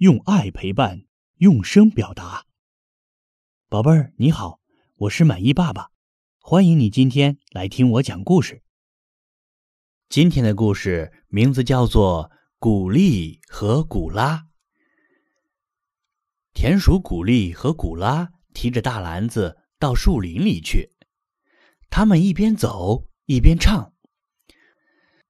用爱陪伴，用声表达。宝贝儿，你好，我是满意爸爸，欢迎你今天来听我讲故事。今天的故事名字叫做《古丽和古拉》。田鼠古丽和古拉提着大篮子到树林里去，他们一边走一边唱：“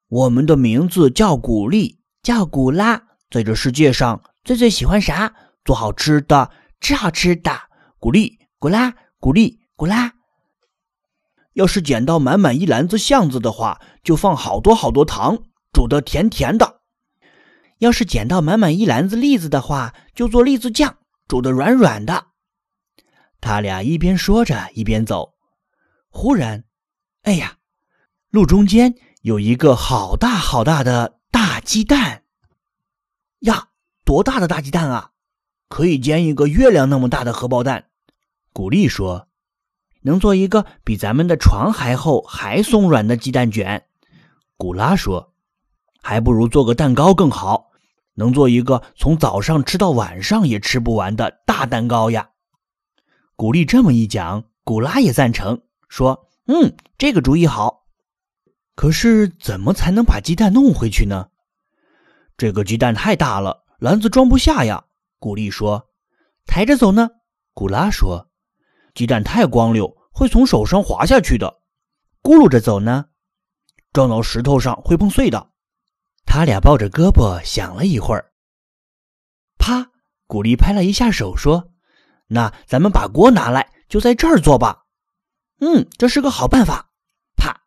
我们的名字叫古丽，叫古拉，在这世界上。”最最喜欢啥？做好吃的，吃好吃的。古丽古拉，古丽古拉。要是捡到满满一篮子橡子的话，就放好多好多糖，煮的甜甜的。要是捡到满满一篮子栗子的话，就做栗子酱，煮的软软的。他俩一边说着一边走。忽然，哎呀，路中间有一个好大好大的大鸡蛋呀！多大的大鸡蛋啊！可以煎一个月亮那么大的荷包蛋。古丽说：“能做一个比咱们的床还厚还松软的鸡蛋卷。”古拉说：“还不如做个蛋糕更好，能做一个从早上吃到晚上也吃不完的大蛋糕呀。”古丽这么一讲，古拉也赞成，说：“嗯，这个主意好。可是怎么才能把鸡蛋弄回去呢？这个鸡蛋太大了。”篮子装不下呀，古丽说：“抬着走呢。”古拉说：“鸡蛋太光溜，会从手上滑下去的。”咕噜着走呢，撞到石头上会碰碎的。他俩抱着胳膊想了一会儿，啪！古丽拍了一下手说：“那咱们把锅拿来，就在这儿做吧。”嗯，这是个好办法。啪！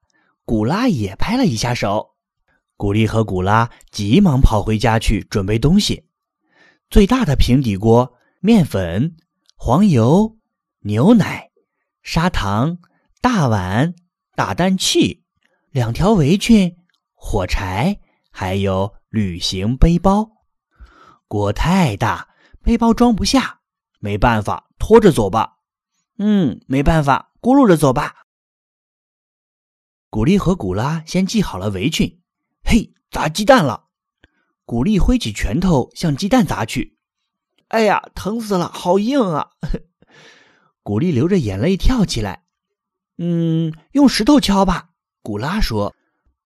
古拉也拍了一下手。古丽和古拉急忙跑回家去准备东西：最大的平底锅、面粉、黄油、牛奶、砂糖、大碗、打蛋器、两条围裙、火柴，还有旅行背包。锅太大，背包装不下，没办法，拖着走吧。嗯，没办法，咕噜着走吧。古丽和古拉先系好了围裙。嘿，砸鸡蛋了！古丽挥起拳头向鸡蛋砸去。哎呀，疼死了，好硬啊！古丽流着眼泪跳起来。嗯，用石头敲吧。古拉说：“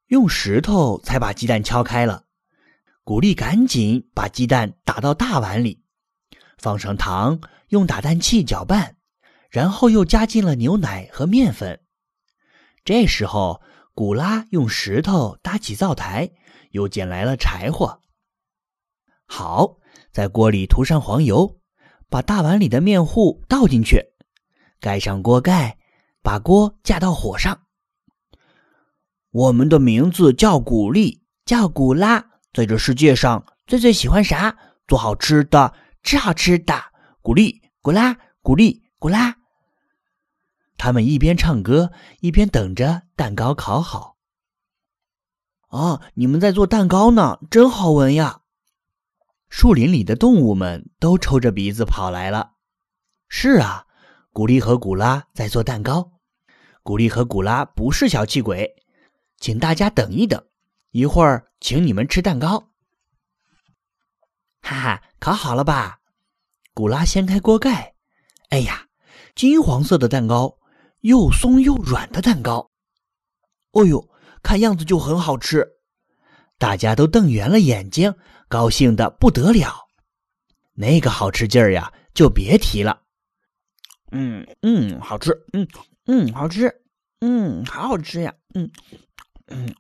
用石头才把鸡蛋敲开了。”古丽赶紧把鸡蛋打到大碗里，放上糖，用打蛋器搅拌，然后又加进了牛奶和面粉。这时候。古拉用石头搭起灶台，又捡来了柴火。好，在锅里涂上黄油，把大碗里的面糊倒进去，盖上锅盖，把锅架到火上。我们的名字叫古丽，叫古拉，在这世界上最最喜欢啥？做好吃的，吃好吃的。古丽，古拉，古丽，古拉。他们一边唱歌，一边等着蛋糕烤好。啊，你们在做蛋糕呢，真好闻呀！树林里的动物们都抽着鼻子跑来了。是啊，古丽和古拉在做蛋糕。古丽和古拉不是小气鬼，请大家等一等，一会儿请你们吃蛋糕。哈哈，烤好了吧？古拉掀开锅盖，哎呀，金黄色的蛋糕。又松又软的蛋糕，哦呦，看样子就很好吃。大家都瞪圆了眼睛，高兴的不得了。那个好吃劲儿呀，就别提了。嗯嗯，好吃，嗯嗯，好吃，嗯，好好吃呀，嗯嗯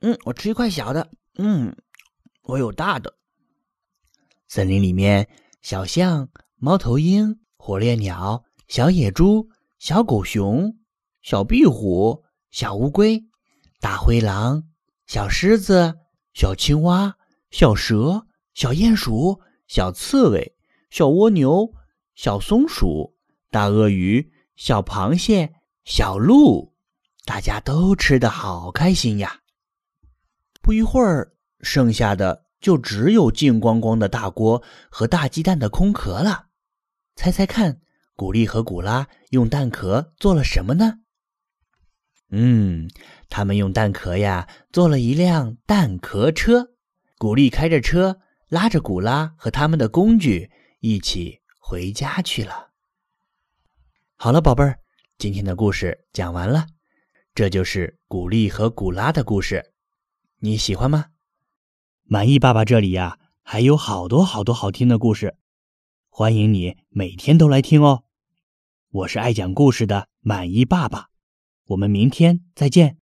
嗯，我吃一块小的，嗯，我有大的。森林里面，小象、猫头鹰、火烈鸟、小野猪。小狗熊、小壁虎、小乌龟、大灰狼、小狮子、小青蛙、小蛇、小鼹鼠、小刺猬、小蜗牛、小松鼠、大鳄鱼、小螃蟹、小鹿，大家都吃得好开心呀！不一会儿，剩下的就只有净光光的大锅和大鸡蛋的空壳了。猜猜看？古丽和古拉用蛋壳做了什么呢？嗯，他们用蛋壳呀做了一辆蛋壳车。古丽开着车拉着古拉和他们的工具一起回家去了。好了，宝贝儿，今天的故事讲完了，这就是古丽和古拉的故事，你喜欢吗？满意爸爸这里呀，还有好多好多好听的故事，欢迎你每天都来听哦。我是爱讲故事的满意爸爸，我们明天再见。